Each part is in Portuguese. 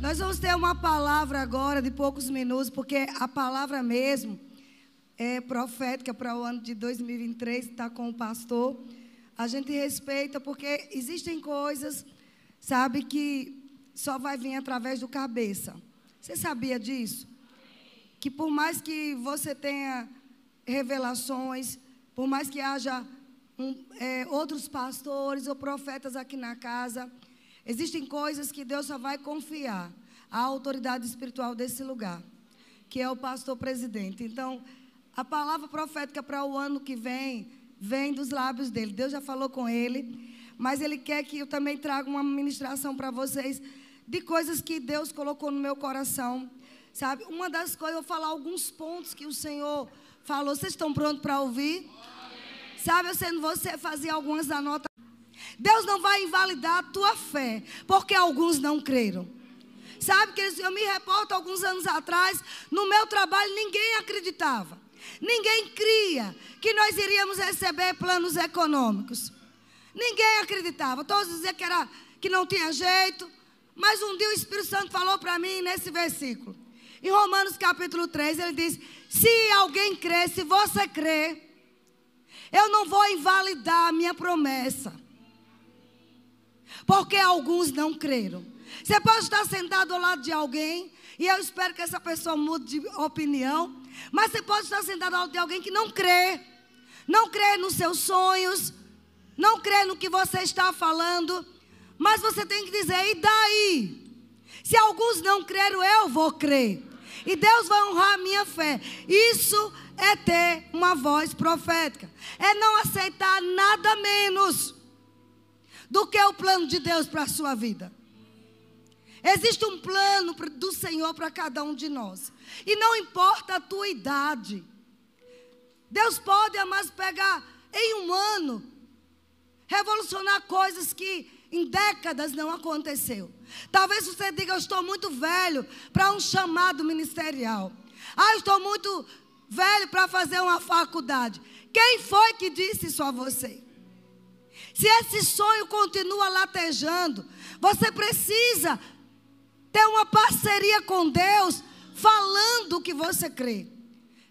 Nós vamos ter uma palavra agora de poucos minutos, porque a palavra mesmo é profética para o ano de 2023, está com o pastor. A gente respeita porque existem coisas, sabe, que só vai vir através do cabeça. Você sabia disso? Que por mais que você tenha revelações, por mais que haja um, é, outros pastores ou profetas aqui na casa, Existem coisas que Deus só vai confiar à autoridade espiritual desse lugar, que é o pastor presidente. Então, a palavra profética para o ano que vem vem dos lábios dele. Deus já falou com ele, mas ele quer que eu também traga uma ministração para vocês de coisas que Deus colocou no meu coração. Sabe? Uma das coisas, eu vou falar alguns pontos que o Senhor falou. Vocês estão prontos para ouvir? Sabe, eu sendo você fazer algumas anotações. Deus não vai invalidar a tua fé, porque alguns não creram. Sabe que eu me reporto alguns anos atrás, no meu trabalho ninguém acreditava. Ninguém cria que nós iríamos receber planos econômicos. Ninguém acreditava. Todos diziam que, era, que não tinha jeito. Mas um dia o Espírito Santo falou para mim nesse versículo. Em Romanos capítulo 3, ele diz: Se alguém crê, se você crê, eu não vou invalidar a minha promessa porque alguns não creram. Você pode estar sentado ao lado de alguém, e eu espero que essa pessoa mude de opinião, mas você pode estar sentado ao lado de alguém que não crê, não crê nos seus sonhos, não crê no que você está falando, mas você tem que dizer: e daí? Se alguns não creram, eu vou crer. E Deus vai honrar a minha fé. Isso é ter uma voz profética. É não aceitar nada menos do que o plano de Deus para a sua vida. Existe um plano do Senhor para cada um de nós. E não importa a tua idade. Deus pode, mas pegar em um ano, revolucionar coisas que em décadas não aconteceu. Talvez você diga, eu estou muito velho para um chamado ministerial. Ah, eu estou muito velho para fazer uma faculdade. Quem foi que disse isso a você? Se esse sonho continua latejando, você precisa ter uma parceria com Deus, falando o que você crê.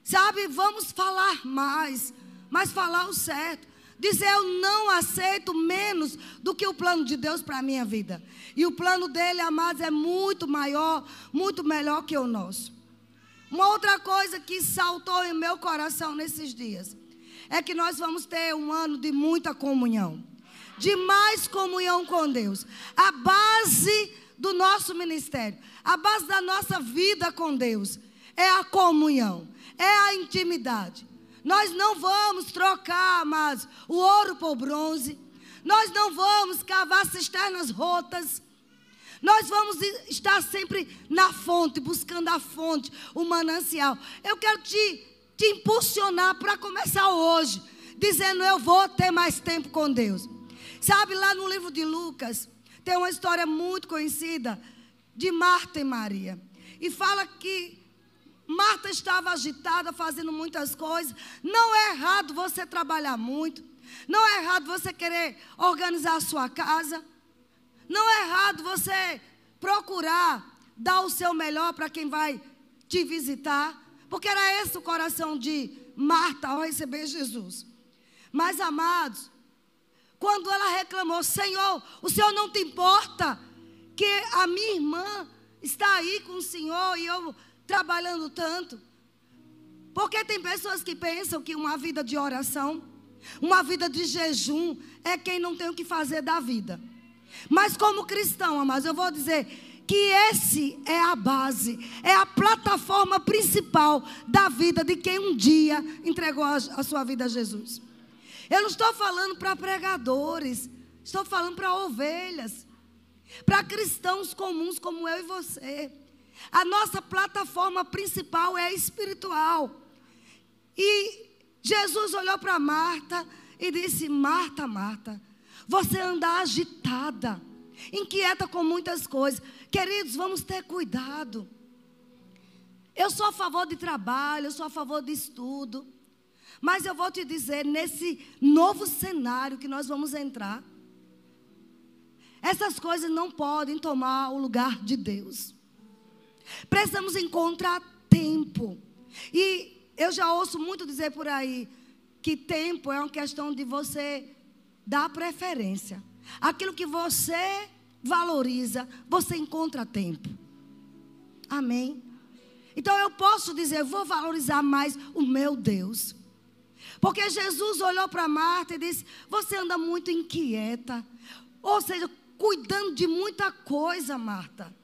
Sabe, vamos falar mais, mas falar o certo. Dizer eu não aceito menos do que o plano de Deus para a minha vida. E o plano dele, amados, é muito maior, muito melhor que o nosso. Uma outra coisa que saltou em meu coração nesses dias é que nós vamos ter um ano de muita comunhão de mais comunhão com Deus. A base do nosso ministério, a base da nossa vida com Deus é a comunhão, é a intimidade. Nós não vamos trocar, mas o ouro por bronze. Nós não vamos cavar cisternas rotas. Nós vamos estar sempre na fonte, buscando a fonte, o manancial. Eu quero te, te impulsionar para começar hoje, dizendo: Eu vou ter mais tempo com Deus. Sabe, lá no livro de Lucas, tem uma história muito conhecida de Marta e Maria. E fala que Marta estava agitada, fazendo muitas coisas. Não é errado você trabalhar muito. Não é errado você querer organizar a sua casa. Não é errado você procurar dar o seu melhor para quem vai te visitar. Porque era esse o coração de Marta ao receber Jesus. Mas, amados, quando ela reclamou: Senhor, o Senhor não te importa que a minha irmã está aí com o Senhor e eu trabalhando tanto? Porque tem pessoas que pensam que uma vida de oração, uma vida de jejum, é quem não tem o que fazer da vida. Mas como cristão, amados, eu vou dizer que esse é a base, é a plataforma principal da vida de quem um dia entregou a, a sua vida a Jesus. Eu não estou falando para pregadores, estou falando para ovelhas, para cristãos comuns como eu e você. A nossa plataforma principal é espiritual. E Jesus olhou para Marta e disse: Marta, Marta, você anda agitada, inquieta com muitas coisas. Queridos, vamos ter cuidado. Eu sou a favor de trabalho, eu sou a favor de estudo. Mas eu vou te dizer, nesse novo cenário que nós vamos entrar, essas coisas não podem tomar o lugar de Deus. Precisamos encontrar tempo. E eu já ouço muito dizer por aí que tempo é uma questão de você dar preferência. Aquilo que você valoriza, você encontra tempo. Amém? Então eu posso dizer, vou valorizar mais o meu Deus. Porque Jesus olhou para Marta e disse: Você anda muito inquieta. Ou seja, cuidando de muita coisa, Marta.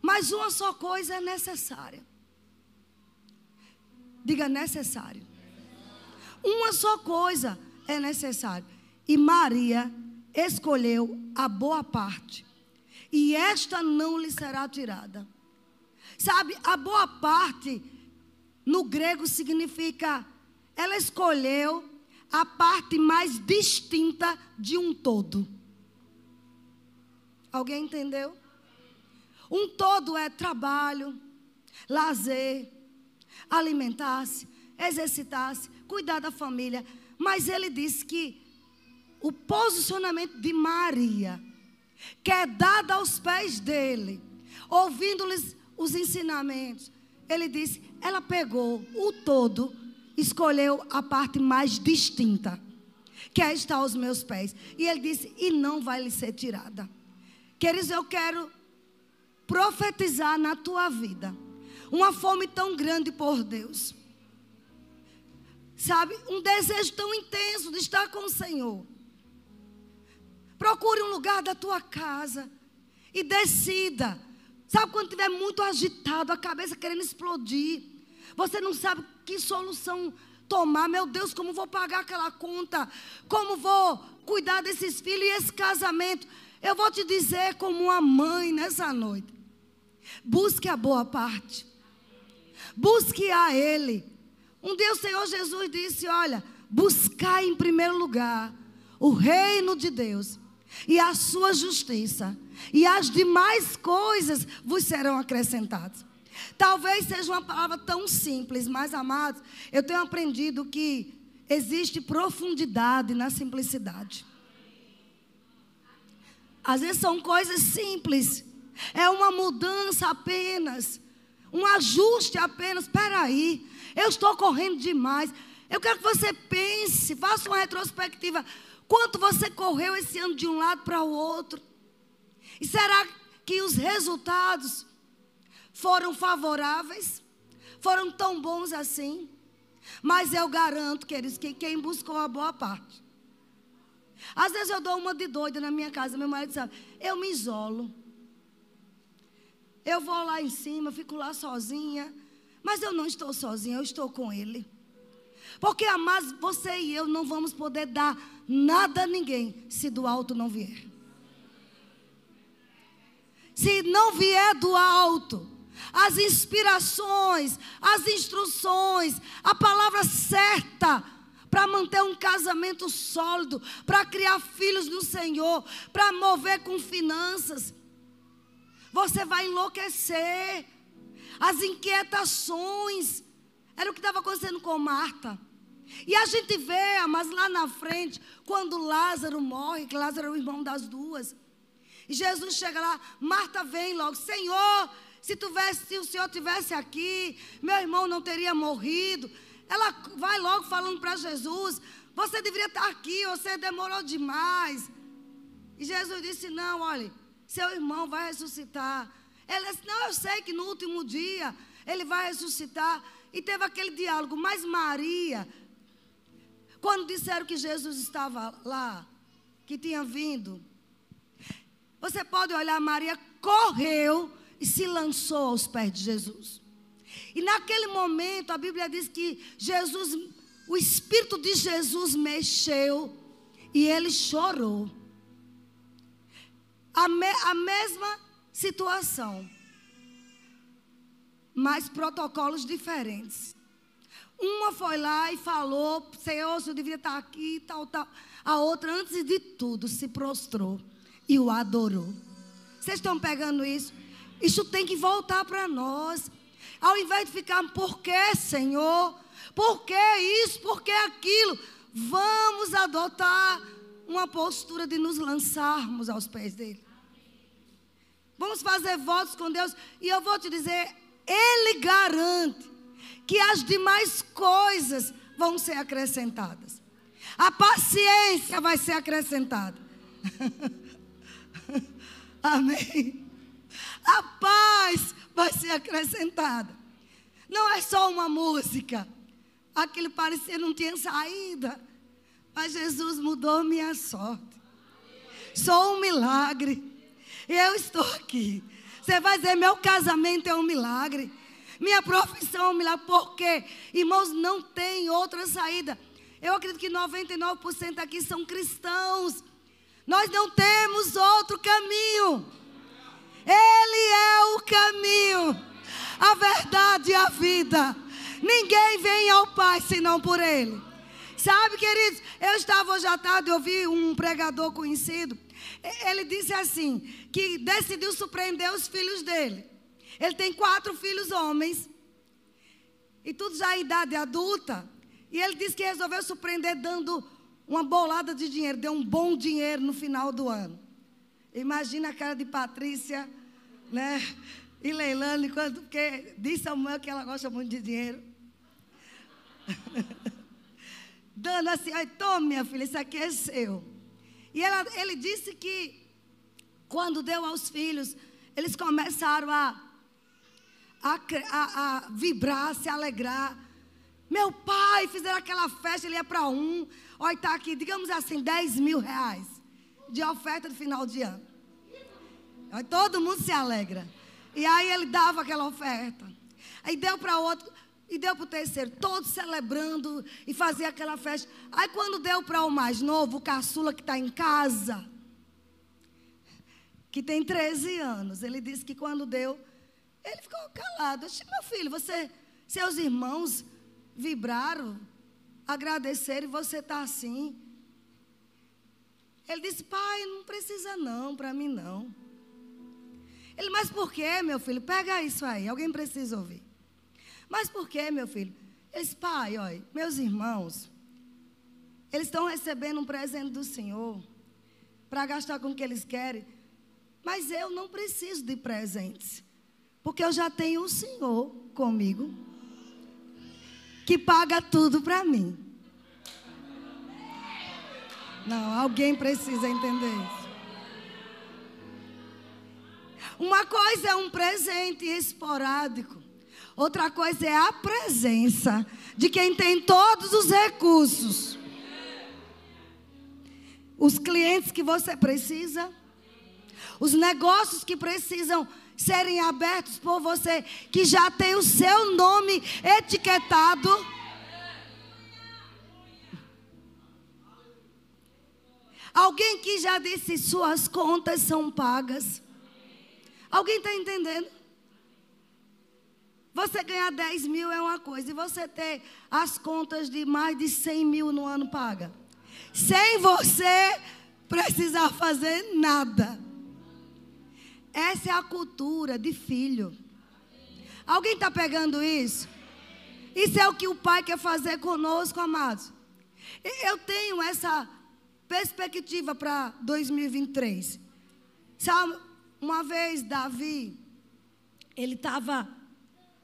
Mas uma só coisa é necessária. Diga necessário. Uma só coisa é necessária. E Maria escolheu a boa parte. E esta não lhe será tirada. Sabe, a boa parte no grego significa ela escolheu a parte mais distinta de um todo. Alguém entendeu? Um todo é trabalho, lazer, alimentar-se, exercitar-se, cuidar da família. Mas ele disse que o posicionamento de Maria, que é dado aos pés dele, ouvindo-lhes os ensinamentos, ele disse: ela pegou o todo, escolheu a parte mais distinta, que é estar aos meus pés. E ele disse: e não vai lhe ser tirada. Queridos, eu quero profetizar na tua vida uma fome tão grande por Deus. Sabe, um desejo tão intenso de estar com o Senhor. Procure um lugar da tua casa e decida. Sabe quando estiver muito agitado, a cabeça querendo explodir. Você não sabe que solução tomar. Meu Deus, como vou pagar aquela conta? Como vou cuidar desses filhos e esse casamento? Eu vou te dizer como uma mãe nessa noite. Busque a boa parte. Busque a Ele. Um dia o Senhor Jesus disse: Olha, buscai em primeiro lugar o reino de Deus e a sua justiça, e as demais coisas vos serão acrescentadas. Talvez seja uma palavra tão simples, mas amados, eu tenho aprendido que existe profundidade na simplicidade. Às vezes são coisas simples, é uma mudança apenas, um ajuste apenas. Espera aí, eu estou correndo demais. Eu quero que você pense, faça uma retrospectiva. Quanto você correu esse ano de um lado para o outro? E será que os resultados foram favoráveis? Foram tão bons assim? Mas eu garanto, queridos, que quem buscou a boa parte. Às vezes eu dou uma de doida na minha casa, meu marido sabe, eu me isolo. Eu vou lá em cima, fico lá sozinha. Mas eu não estou sozinha, eu estou com Ele. Porque, amados, você e eu não vamos poder dar nada a ninguém se do alto não vier. Se não vier do alto, as inspirações, as instruções, a palavra certa para manter um casamento sólido, para criar filhos no Senhor, para mover com finanças você vai enlouquecer. As inquietações. Era o que estava acontecendo com Marta. E a gente vê, mas lá na frente, quando Lázaro morre, que Lázaro é o irmão das duas. E Jesus chega lá, Marta vem logo, Senhor, se, tivesse, se o Senhor tivesse aqui, meu irmão não teria morrido. Ela vai logo falando para Jesus, você deveria estar aqui, você demorou demais. E Jesus disse, não, olha, seu irmão vai ressuscitar. Ela disse: Não, eu sei que no último dia ele vai ressuscitar. E teve aquele diálogo. Mas Maria, quando disseram que Jesus estava lá, que tinha vindo, você pode olhar, Maria correu e se lançou aos pés de Jesus. E naquele momento, a Bíblia diz que Jesus, o Espírito de Jesus mexeu e ele chorou. A, me, a mesma situação, mas protocolos diferentes. Uma foi lá e falou: Senhor, eu devia estar aqui, tal, tal. A outra, antes de tudo, se prostrou e o adorou. Vocês estão pegando isso? Isso tem que voltar para nós. Ao invés de ficar, por que, Senhor? Por que isso? Por que aquilo? Vamos adotar uma postura de nos lançarmos aos pés dele. Vamos fazer votos com Deus. E eu vou te dizer, Ele garante que as demais coisas vão ser acrescentadas. A paciência vai ser acrescentada. Amém. A paz vai ser acrescentada. Não é só uma música. Aquilo parecia não tinha saída. Mas Jesus mudou minha sorte. Sou um milagre. Eu estou aqui. Você vai dizer: meu casamento é um milagre. Minha profissão é um milagre. Porque, irmãos, não tem outra saída. Eu acredito que 99% aqui são cristãos. Nós não temos outro caminho. Ele é o caminho, a verdade e a vida. Ninguém vem ao Pai senão por Ele. Sabe, queridos, eu estava hoje à tarde, eu vi um pregador conhecido. Ele disse assim: que decidiu surpreender os filhos dele. Ele tem quatro filhos homens, e tudo já em idade adulta. E ele disse que resolveu surpreender dando uma bolada de dinheiro, deu um bom dinheiro no final do ano. Imagina a cara de Patrícia, né? E Leilane, quando, porque diz Samuel que ela gosta muito de dinheiro. Dando assim, aí, tome minha filha, isso aqui é seu. E ela, ele disse que quando deu aos filhos, eles começaram a, a, a, a vibrar, se alegrar. Meu pai, fizeram aquela festa, ele ia para um. Olha, está aqui, digamos assim, 10 mil reais de oferta de final de ano. Aí todo mundo se alegra. E aí ele dava aquela oferta. Aí deu para outro, e deu para o terceiro, todos celebrando e fazia aquela festa. Aí quando deu para o mais novo, o caçula que está em casa, que tem 13 anos, ele disse que quando deu, ele ficou calado. Eu disse, meu filho, você, seus irmãos vibraram, agradeceram e você está assim. Ele disse, pai, não precisa não, para mim não. Ele, mas por que, meu filho? Pega isso aí, alguém precisa ouvir. Mas por que, meu filho? Ele disse, pai, olha, meus irmãos, eles estão recebendo um presente do Senhor para gastar com o que eles querem. Mas eu não preciso de presentes, porque eu já tenho o Senhor comigo, que paga tudo para mim. Não, alguém precisa entender isso. Uma coisa é um presente esporádico, outra coisa é a presença de quem tem todos os recursos. Os clientes que você precisa, os negócios que precisam serem abertos por você, que já tem o seu nome etiquetado. Alguém que já disse suas contas são pagas. Alguém está entendendo? Você ganhar 10 mil é uma coisa, e você ter as contas de mais de 100 mil no ano paga. Sem você precisar fazer nada. Essa é a cultura de filho. Alguém está pegando isso? Isso é o que o pai quer fazer conosco, amados. Eu tenho essa perspectiva para 2023. Sabe, uma vez, Davi, ele estava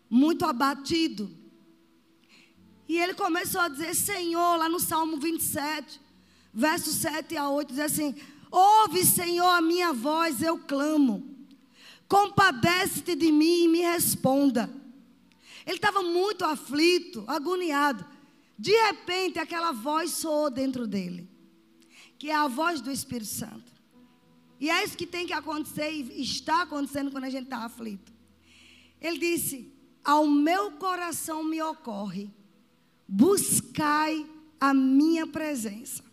muito abatido. E ele começou a dizer: Senhor, lá no Salmo 27, versos 7 a 8, diz assim: Ouve, Senhor, a minha voz, eu clamo. Compadece-te de mim e me responda. Ele estava muito aflito, agoniado. De repente, aquela voz soou dentro dele, que é a voz do Espírito Santo. E é isso que tem que acontecer e está acontecendo quando a gente está aflito. Ele disse: Ao meu coração me ocorre, buscai a minha presença.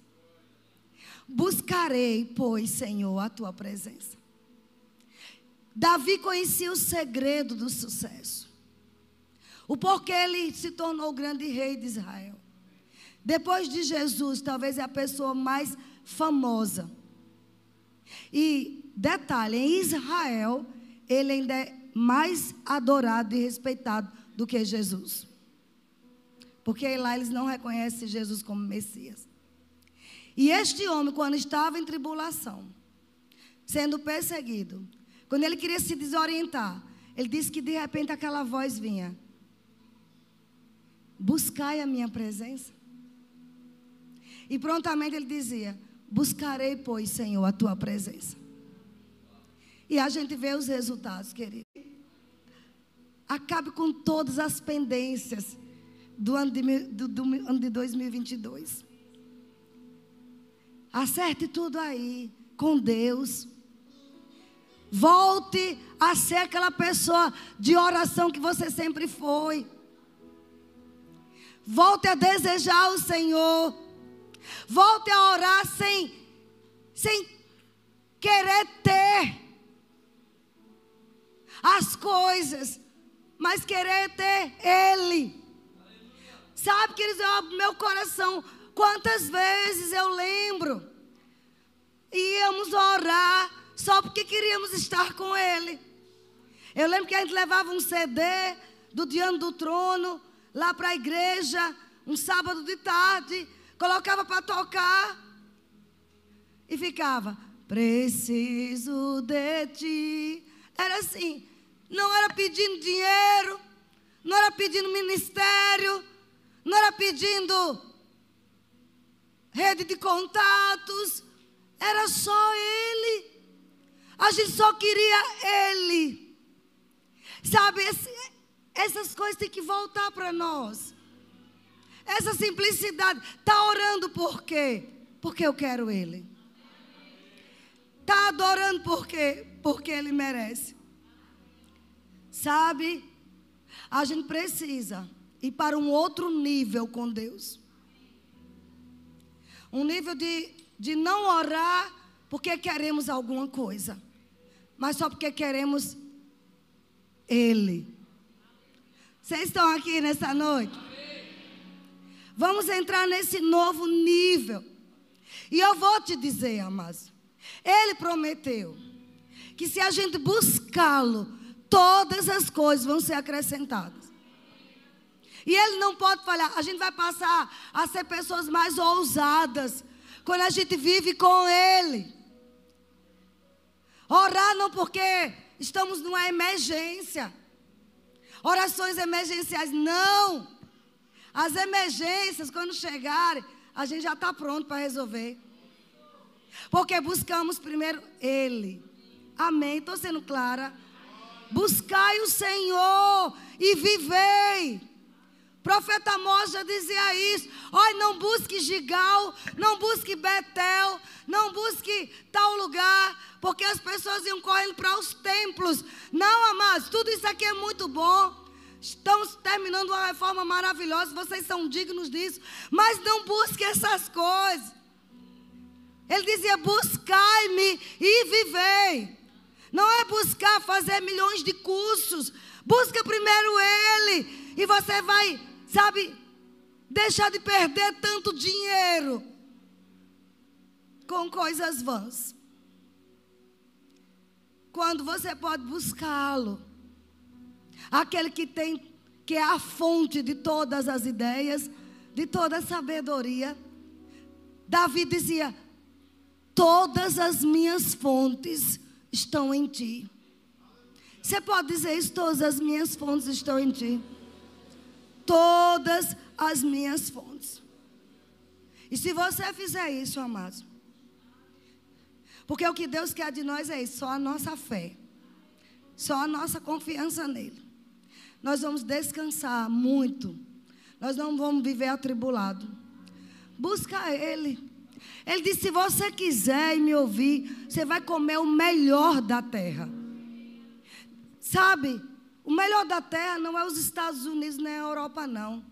Buscarei, pois, Senhor, a tua presença. Davi conhecia o segredo do sucesso. O porquê ele se tornou o grande rei de Israel. Depois de Jesus, talvez é a pessoa mais famosa e detalhe, em Israel, ele ainda é mais adorado e respeitado do que Jesus. Porque lá eles não reconhecem Jesus como Messias. E este homem, quando estava em tribulação, sendo perseguido, quando ele queria se desorientar, ele disse que de repente aquela voz vinha: Buscai a minha presença. E prontamente ele dizia: Buscarei, pois, Senhor, a tua presença. E a gente vê os resultados, querido. Acabe com todas as pendências do ano de, do, do ano de 2022. Acerte tudo aí com Deus. Volte a ser aquela pessoa de oração que você sempre foi. Volte a desejar o Senhor. Volte a orar sem, sem querer ter as coisas, mas querer ter Ele. Sabe, queridos, meu coração, quantas vezes eu lembro, íamos orar só porque queríamos estar com Ele. Eu lembro que a gente levava um CD do Diante do Trono lá para a igreja, um sábado de tarde, colocava para tocar e ficava, preciso de ti. Era assim, não era pedindo dinheiro, não era pedindo ministério, não era pedindo rede de contatos, era só Ele. A gente só queria Ele. Sabe, esse, essas coisas têm que voltar para nós. Essa simplicidade. Está orando por quê? Porque eu quero Ele. Está adorando por quê? Porque Ele merece. Sabe? A gente precisa ir para um outro nível com Deus. Um nível de, de não orar porque queremos alguma coisa, mas só porque queremos Ele. Vocês estão aqui nessa noite? Vamos entrar nesse novo nível. E eu vou te dizer, amados, Ele prometeu que se a gente buscá-lo, todas as coisas vão ser acrescentadas. E Ele não pode falhar. A gente vai passar a ser pessoas mais ousadas quando a gente vive com Ele. Orar não porque estamos numa emergência. Orações emergenciais, não. As emergências, quando chegarem, a gente já está pronto para resolver. Porque buscamos primeiro Ele. Amém? Estou sendo clara. Buscai o Senhor e vivei. Profeta Amós já dizia isso. Olha, não busque Gigal, não busque Betel, não busque tal lugar, porque as pessoas iam correndo para os templos. Não, amados, tudo isso aqui é muito bom. Estamos terminando uma reforma maravilhosa, vocês são dignos disso, mas não busque essas coisas. Ele dizia: buscai-me e vivei. Não é buscar fazer milhões de cursos. Busca primeiro Ele. E você vai, sabe, deixar de perder tanto dinheiro com coisas vãs. Quando você pode buscá-lo. Aquele que tem, que é a fonte de todas as ideias, de toda a sabedoria. Davi dizia: Todas as minhas fontes estão em ti. Você pode dizer isso? Todas as minhas fontes estão em ti. Todas as minhas fontes. E se você fizer isso, amado, porque o que Deus quer de nós é isso, só a nossa fé, só a nossa confiança nele. Nós vamos descansar muito. Nós não vamos viver atribulado. Busca Ele. Ele disse: se você quiser e me ouvir, você vai comer o melhor da terra. Sabe, o melhor da terra não é os Estados Unidos nem a Europa, não.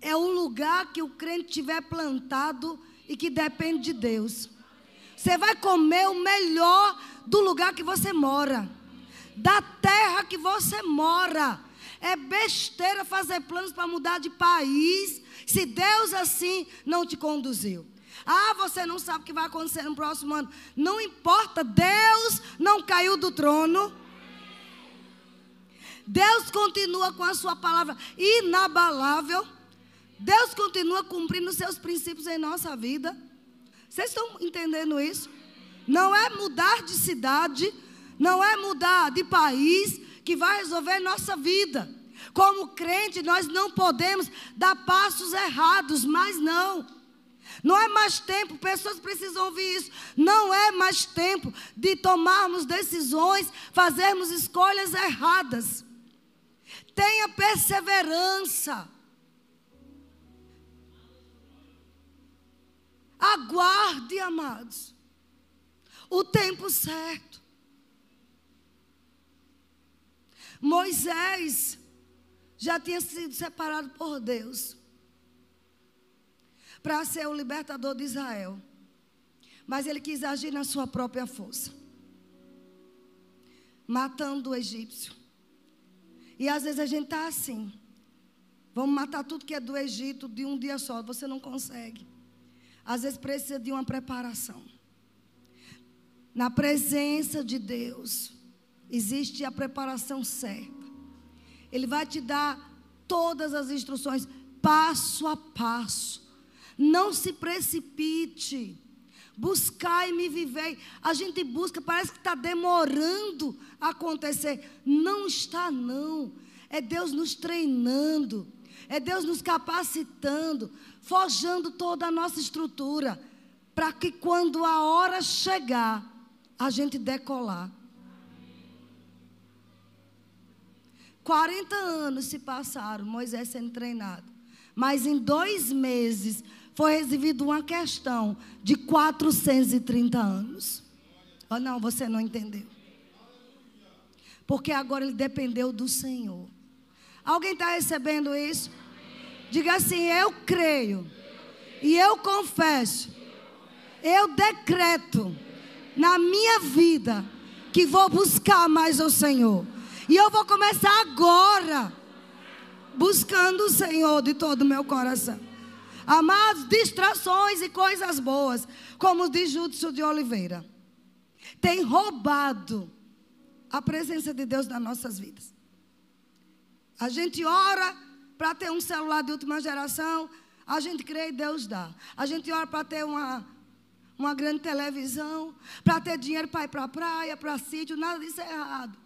É o lugar que o crente tiver plantado e que depende de Deus. Você vai comer o melhor do lugar que você mora, da terra que você mora. É besteira fazer planos para mudar de país, se Deus assim não te conduziu. Ah, você não sabe o que vai acontecer no próximo ano. Não importa, Deus não caiu do trono. Deus continua com a sua palavra inabalável. Deus continua cumprindo seus princípios em nossa vida. Vocês estão entendendo isso? Não é mudar de cidade, Não é mudar de país que vai resolver nossa vida. Como crente, nós não podemos dar passos errados, mas não. Não é mais tempo, pessoas precisam ouvir isso. Não é mais tempo de tomarmos decisões, fazermos escolhas erradas. Tenha perseverança. Aguarde, amados, o tempo certo. Moisés já tinha sido separado por Deus para ser o libertador de Israel. Mas ele quis agir na sua própria força, matando o egípcio. E às vezes a gente está assim. Vamos matar tudo que é do Egito de um dia só. Você não consegue. Às vezes precisa de uma preparação. Na presença de Deus, existe a preparação certa. Ele vai te dar todas as instruções, passo a passo. Não se precipite. Buscai e me vivei. A gente busca, parece que está demorando a acontecer. Não está, não. É Deus nos treinando. É Deus nos capacitando, forjando toda a nossa estrutura. Para que quando a hora chegar, a gente decolar. 40 anos se passaram, Moisés sendo treinado. Mas em dois meses, foi recebida uma questão de 430 anos. Oh, não, você não entendeu. Porque agora ele dependeu do Senhor. Alguém está recebendo isso? Diga assim: Eu creio e eu confesso, eu decreto na minha vida que vou buscar mais o Senhor. E eu vou começar agora, buscando o Senhor de todo o meu coração. Amados, distrações e coisas boas, como diz Júdio de Oliveira, tem roubado a presença de Deus nas nossas vidas. A gente ora para ter um celular de última geração, a gente crê e Deus dá. A gente ora para ter uma, uma grande televisão, para ter dinheiro para ir para a praia, para sítio, nada disso é errado.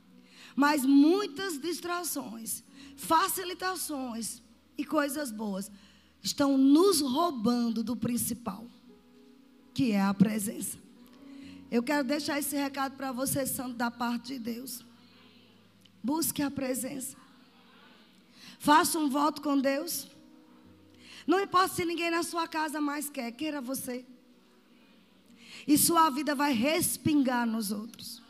Mas muitas distrações, facilitações e coisas boas estão nos roubando do principal, que é a presença. Eu quero deixar esse recado para você, santo, da parte de Deus. Busque a presença. Faça um voto com Deus. Não importa se ninguém na sua casa mais quer, queira você. E sua vida vai respingar nos outros.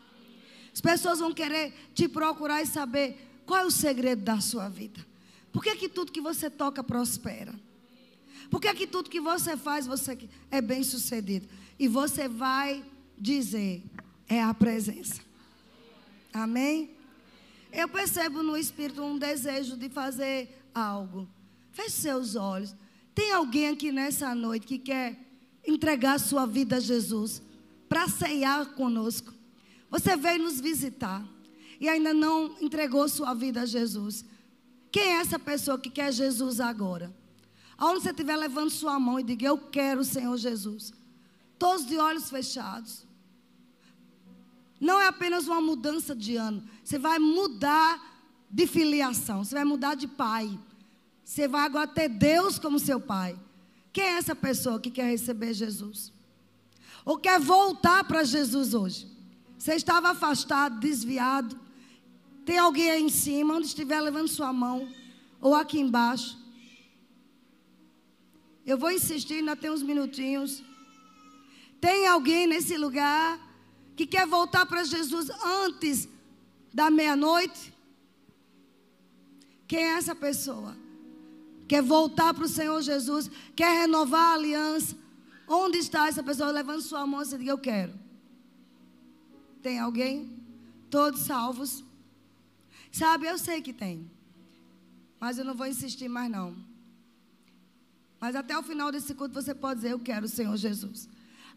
As pessoas vão querer te procurar e saber qual é o segredo da sua vida. Por que, que tudo que você toca prospera? Por que, que tudo que você faz você é bem sucedido? E você vai dizer, é a presença. Amém? Eu percebo no Espírito um desejo de fazer algo. Feche seus olhos. Tem alguém aqui nessa noite que quer entregar sua vida a Jesus para ceiar conosco? Você veio nos visitar e ainda não entregou sua vida a Jesus. Quem é essa pessoa que quer Jesus agora? Aonde você estiver levando sua mão e diga: Eu quero o Senhor Jesus. Todos de olhos fechados. Não é apenas uma mudança de ano. Você vai mudar de filiação. Você vai mudar de pai. Você vai agora ter Deus como seu pai. Quem é essa pessoa que quer receber Jesus? Ou quer voltar para Jesus hoje? Você estava afastado, desviado. Tem alguém aí em cima, onde estiver levando sua mão. Ou aqui embaixo. Eu vou insistir, ainda tem uns minutinhos. Tem alguém nesse lugar que quer voltar para Jesus antes da meia-noite? Quem é essa pessoa? Quer voltar para o Senhor Jesus? Quer renovar a aliança? Onde está essa pessoa? Levando sua mão e diga: Eu quero. Tem alguém? Todos salvos? Sabe, eu sei que tem. Mas eu não vou insistir mais não. Mas até o final desse culto você pode dizer: Eu quero o Senhor Jesus.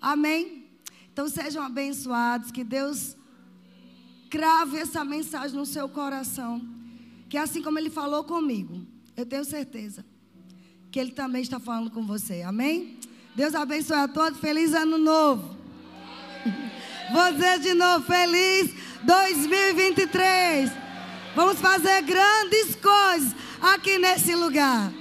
Amém? Então sejam abençoados. Que Deus crave essa mensagem no seu coração. Que assim como Ele falou comigo, eu tenho certeza que Ele também está falando com você. Amém? Deus abençoe a todos. Feliz ano novo. Dizer de novo, feliz 2023. Vamos fazer grandes coisas aqui nesse lugar.